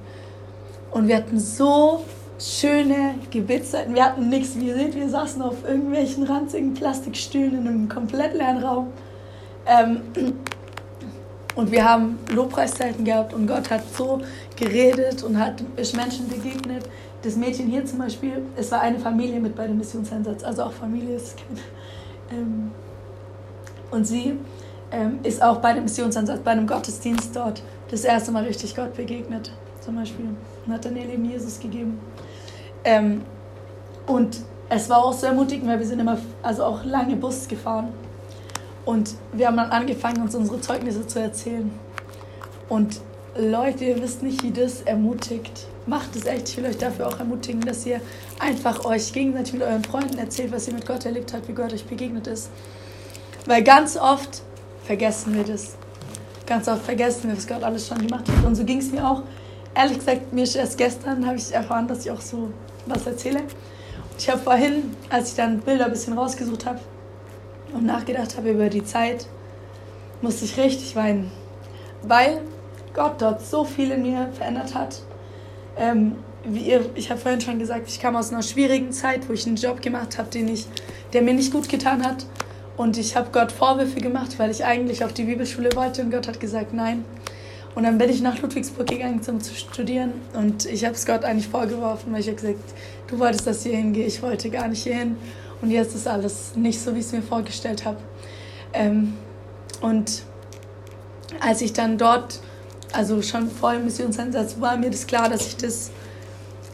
Und wir hatten so schöne Gebetszeiten. Wir hatten nichts. Wir, sind, wir saßen auf irgendwelchen ranzigen Plastikstühlen in einem komplett leeren Raum. Ähm, und wir haben Lobpreiszeiten gehabt und Gott hat so geredet und hat ist Menschen begegnet. Das Mädchen hier zum Beispiel, es war eine Familie mit bei dem Missionseinsatz, also auch Familie ist Kind. Ähm, und sie ähm, ist auch bei dem Missionsansatz, bei einem Gottesdienst dort das erste Mal richtig Gott begegnet, zum Beispiel. Und hat dann ihr Leben Jesus gegeben. Ähm, und es war auch so ermutigend, weil wir sind immer, also auch lange Bus gefahren. Und wir haben dann angefangen, uns unsere Zeugnisse zu erzählen. Und Leute, ihr wisst nicht, wie das ermutigt. Macht es echt. Ich will euch dafür auch ermutigen, dass ihr einfach euch gegenseitig mit euren Freunden erzählt, was ihr mit Gott erlebt habt, wie Gott euch begegnet ist. Weil ganz oft vergessen wir das. Ganz oft vergessen wir, was Gott alles schon gemacht hat. Und so ging es mir auch. Ehrlich gesagt, mir ist erst gestern habe ich erfahren, dass ich auch so was erzähle. Ich habe vorhin, als ich dann Bilder ein bisschen rausgesucht habe und nachgedacht habe über die Zeit, musste ich richtig weinen. Weil Gott dort so viel in mir verändert hat. Ähm, wie ihr, ich habe vorhin schon gesagt, ich kam aus einer schwierigen Zeit, wo ich einen Job gemacht habe, den ich, der mir nicht gut getan hat. Und ich habe Gott Vorwürfe gemacht, weil ich eigentlich auf die Bibelschule wollte und Gott hat gesagt, nein. Und dann bin ich nach Ludwigsburg gegangen, um zu studieren. Und ich habe es Gott eigentlich vorgeworfen, weil ich habe gesagt, du wolltest, dass ich hier hingehe, ich wollte gar nicht hier hin. Und jetzt ist alles nicht so, wie ich es mir vorgestellt habe. Ähm, und als ich dann dort, also schon vor dem Missionseinsatz, war mir das klar, dass ich das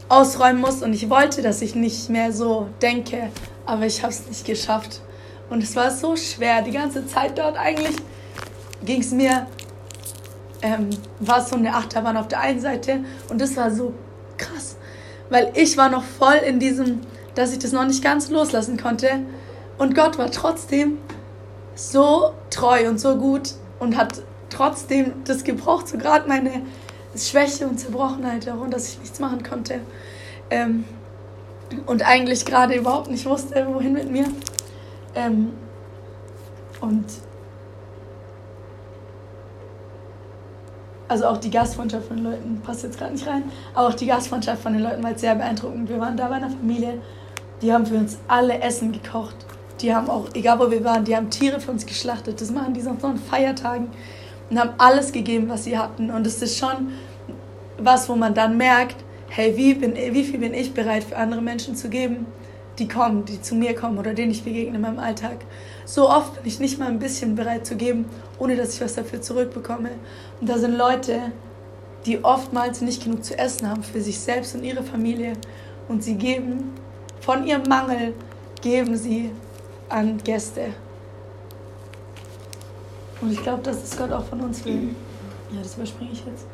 ausräumen muss. Und ich wollte, dass ich nicht mehr so denke, aber ich habe es nicht geschafft. Und es war so schwer, die ganze Zeit dort. Eigentlich ging es mir, ähm, war es so eine Achterbahn auf der einen Seite und das war so krass, weil ich war noch voll in diesem, dass ich das noch nicht ganz loslassen konnte. Und Gott war trotzdem so treu und so gut und hat trotzdem das gebraucht, so gerade meine Schwäche und Zerbrochenheit darum, dass ich nichts machen konnte. Ähm, und eigentlich gerade überhaupt nicht wusste, wohin mit mir. Ähm, und also auch die Gastfreundschaft von den Leuten passt jetzt gerade nicht rein, aber auch die Gastfreundschaft von den Leuten war sehr beeindruckend. Wir waren da bei einer Familie, die haben für uns alle Essen gekocht. Die haben auch, egal wo wir waren, die haben Tiere für uns geschlachtet. Das machen die sonst noch an Feiertagen und haben alles gegeben, was sie hatten. Und es ist schon was, wo man dann merkt, hey, wie, bin, wie viel bin ich bereit für andere Menschen zu geben? die kommen, die zu mir kommen oder denen ich begegne in meinem Alltag. So oft bin ich nicht mal ein bisschen bereit zu geben, ohne dass ich was dafür zurückbekomme. Und da sind Leute, die oftmals nicht genug zu essen haben für sich selbst und ihre Familie. Und sie geben, von ihrem Mangel, geben sie an Gäste. Und ich glaube, das ist Gott auch von uns will. Ja, das überspringe ich jetzt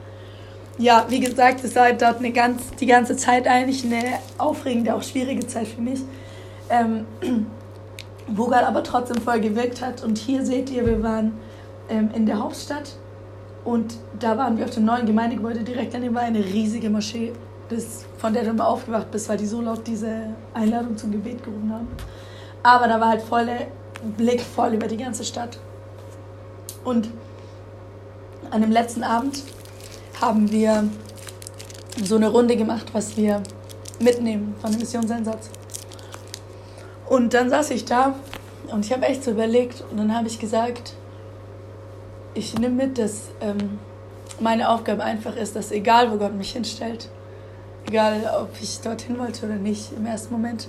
ja, wie gesagt, es war dort eine ganz, die ganze Zeit eigentlich eine aufregende, auch schwierige Zeit für mich. Ähm, wo Gott aber trotzdem voll gewirkt hat. Und hier seht ihr, wir waren ähm, in der Hauptstadt und da waren wir auf dem neuen Gemeindegebäude. Direkt daneben war eine riesige Moschee, das, von der du immer aufgewacht bist, weil die so laut diese Einladung zum Gebet gerufen haben. Aber da war halt voller Blick voll über die ganze Stadt. Und an dem letzten Abend haben wir so eine Runde gemacht, was wir mitnehmen von dem Missionseinsatz. Und dann saß ich da und ich habe echt so überlegt und dann habe ich gesagt, ich nehme mit, dass ähm, meine Aufgabe einfach ist, dass egal wo Gott mich hinstellt, egal ob ich dorthin wollte oder nicht im ersten Moment,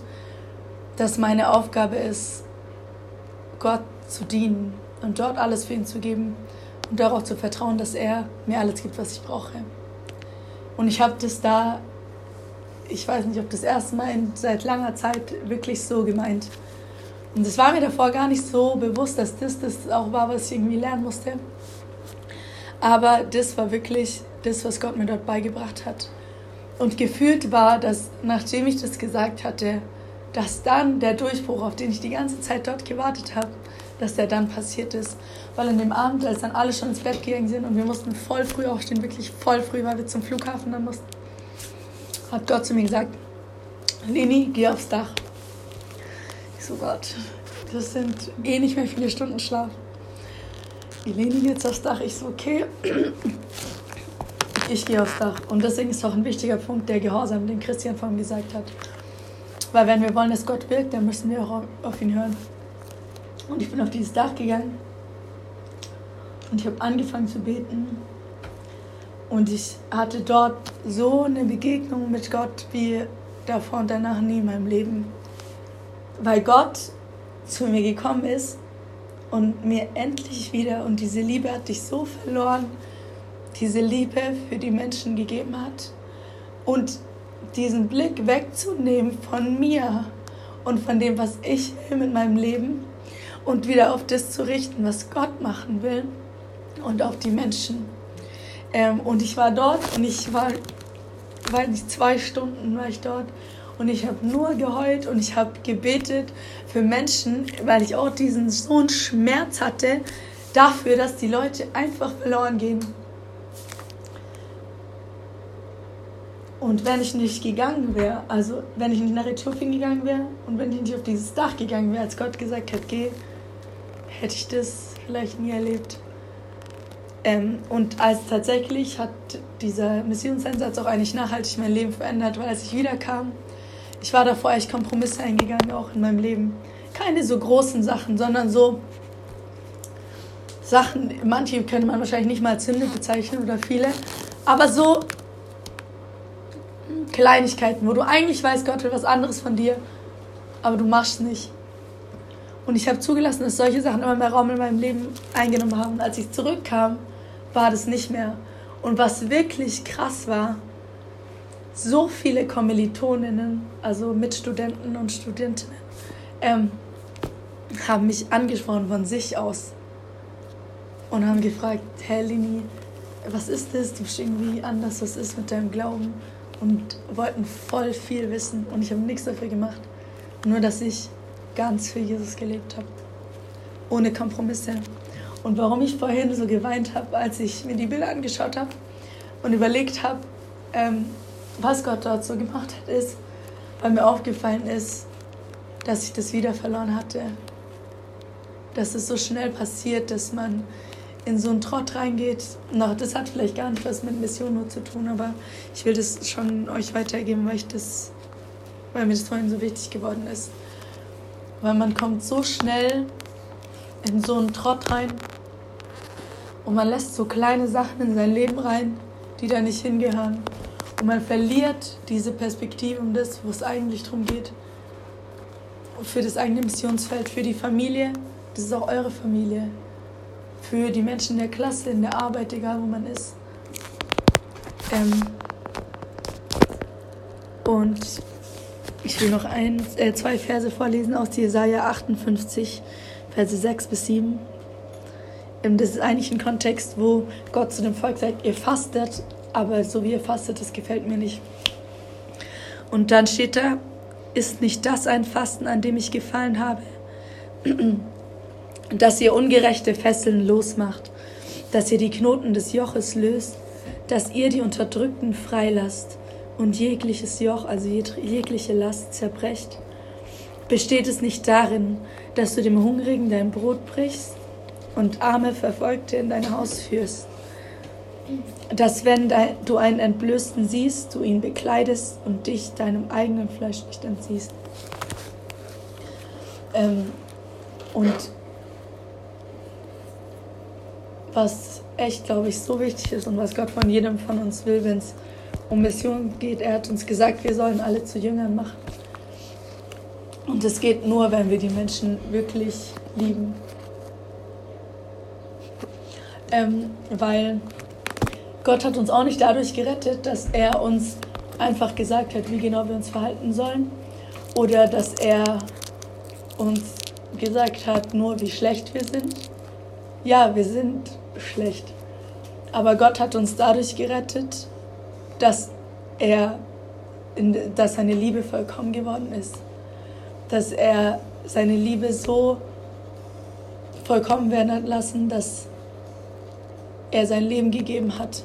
dass meine Aufgabe ist, Gott zu dienen und dort alles für ihn zu geben und darauf zu vertrauen, dass er mir alles gibt, was ich brauche. Und ich habe das da, ich weiß nicht, ob das erste Mal seit langer Zeit wirklich so gemeint. Und es war mir davor gar nicht so bewusst, dass das das auch war, was ich irgendwie lernen musste. Aber das war wirklich das, was Gott mir dort beigebracht hat. Und gefühlt war, dass nachdem ich das gesagt hatte, dass dann der Durchbruch, auf den ich die ganze Zeit dort gewartet habe, dass der dann passiert ist. Weil an dem Abend, als dann alle schon ins Bett gegangen sind und wir mussten voll früh aufstehen, wirklich voll früh, weil wir zum Flughafen dann mussten, hat Gott zu mir gesagt, Leni, geh aufs Dach. Ich so, Gott, das sind eh nicht mehr viele Stunden Schlaf. Eleni geht aufs Dach. Ich so, okay. Ich gehe aufs Dach. Und deswegen ist auch ein wichtiger Punkt der Gehorsam, den Christian vorhin gesagt hat. Weil wenn wir wollen, dass Gott wirkt, dann müssen wir auch auf ihn hören. Und ich bin auf dieses Dach gegangen und ich habe angefangen zu beten. Und ich hatte dort so eine Begegnung mit Gott wie davor und danach nie in meinem Leben. Weil Gott zu mir gekommen ist und mir endlich wieder, und diese Liebe hatte ich so verloren, diese Liebe für die Menschen gegeben hat. Und diesen Blick wegzunehmen von mir und von dem, was ich will mit meinem Leben und wieder auf das zu richten, was Gott machen will und auf die Menschen. Ähm, und ich war dort und ich war, weiß nicht, zwei Stunden war ich dort und ich habe nur geheult und ich habe gebetet für Menschen, weil ich auch diesen so einen Schmerz hatte dafür, dass die Leute einfach verloren gehen. Und wenn ich nicht gegangen wäre, also wenn ich nicht nach Äthiopien gegangen wäre und wenn ich nicht auf dieses Dach gegangen wäre, als Gott gesagt hat, geh, hätte ich das vielleicht nie erlebt. Ähm, und als tatsächlich hat dieser Missionseinsatz auch eigentlich nachhaltig mein Leben verändert, weil als ich wiederkam, ich war davor echt Kompromisse eingegangen, auch in meinem Leben. Keine so großen Sachen, sondern so Sachen, manche könnte man wahrscheinlich nicht mal als Sünde bezeichnen oder viele, aber so Kleinigkeiten, wo du eigentlich weißt, Gott will was anderes von dir, aber du machst nicht. Und ich habe zugelassen, dass solche Sachen immer mehr Raum in meinem Leben eingenommen haben. Als ich zurückkam, war das nicht mehr. Und was wirklich krass war, so viele Kommilitoninnen, also Mitstudenten und Studentinnen, ähm, haben mich angesprochen von sich aus und haben gefragt, hey Lini, was ist das? Du bist irgendwie anders, was ist mit deinem Glauben? und wollten voll viel wissen und ich habe nichts dafür gemacht. Nur, dass ich ganz für Jesus gelebt habe. Ohne Kompromisse. Und warum ich vorhin so geweint habe, als ich mir die Bilder angeschaut habe und überlegt habe, ähm, was Gott dort so gemacht hat, ist, weil mir aufgefallen ist, dass ich das wieder verloren hatte. Dass es so schnell passiert, dass man in so einen Trott reingeht. Noch, das hat vielleicht gar nicht was mit Mission nur zu tun, aber ich will das schon euch weitergeben, weil ich das, weil mir das vorhin so wichtig geworden ist. Weil man kommt so schnell in so einen Trott rein und man lässt so kleine Sachen in sein Leben rein, die da nicht hingehören. Und man verliert diese Perspektive um das, wo es eigentlich darum geht. Für das eigene Missionsfeld, für die Familie. Das ist auch eure Familie für die Menschen der Klasse, in der Arbeit, egal wo man ist. Ähm und ich will noch ein, äh, zwei Verse vorlesen aus Jesaja 58, Verse 6 bis 7. Ähm, das ist eigentlich ein Kontext, wo Gott zu dem Volk sagt, ihr fastet, aber so wie ihr fastet, das gefällt mir nicht. Und dann steht da, ist nicht das ein Fasten, an dem ich gefallen habe? dass ihr ungerechte Fesseln losmacht, dass ihr die Knoten des Joches löst, dass ihr die Unterdrückten freilasst und jegliches Joch, also jegliche Last zerbrecht. Besteht es nicht darin, dass du dem Hungrigen dein Brot brichst und arme Verfolgte in dein Haus führst? Dass wenn du einen Entblößten siehst, du ihn bekleidest und dich deinem eigenen Fleisch nicht entziehst. Ähm, und was echt, glaube ich, so wichtig ist und was Gott von jedem von uns will, wenn es um Mission geht. Er hat uns gesagt, wir sollen alle zu Jüngern machen. Und es geht nur, wenn wir die Menschen wirklich lieben. Ähm, weil Gott hat uns auch nicht dadurch gerettet, dass er uns einfach gesagt hat, wie genau wir uns verhalten sollen. Oder dass er uns gesagt hat, nur wie schlecht wir sind. Ja, wir sind schlecht. Aber Gott hat uns dadurch gerettet, dass er, dass seine Liebe vollkommen geworden ist. Dass er seine Liebe so vollkommen werden hat lassen, dass er sein Leben gegeben hat.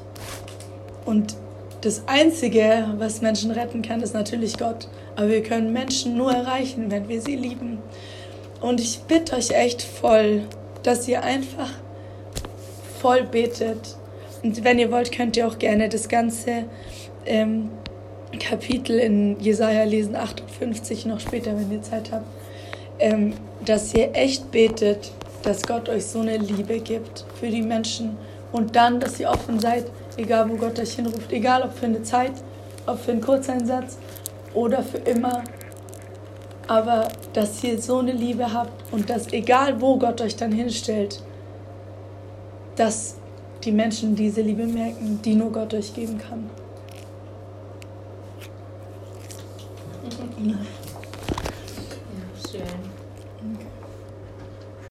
Und das Einzige, was Menschen retten kann, ist natürlich Gott. Aber wir können Menschen nur erreichen, wenn wir sie lieben. Und ich bitte euch echt voll, dass ihr einfach voll betet. Und wenn ihr wollt, könnt ihr auch gerne das ganze ähm, Kapitel in Jesaja lesen, 58, noch später, wenn ihr Zeit habt. Ähm, dass ihr echt betet, dass Gott euch so eine Liebe gibt für die Menschen und dann, dass ihr offen seid, egal wo Gott euch hinruft, egal ob für eine Zeit, ob für einen Kurzeinsatz oder für immer, aber dass ihr so eine Liebe habt und dass egal wo Gott euch dann hinstellt, dass die Menschen diese Liebe merken, die nur Gott euch geben kann.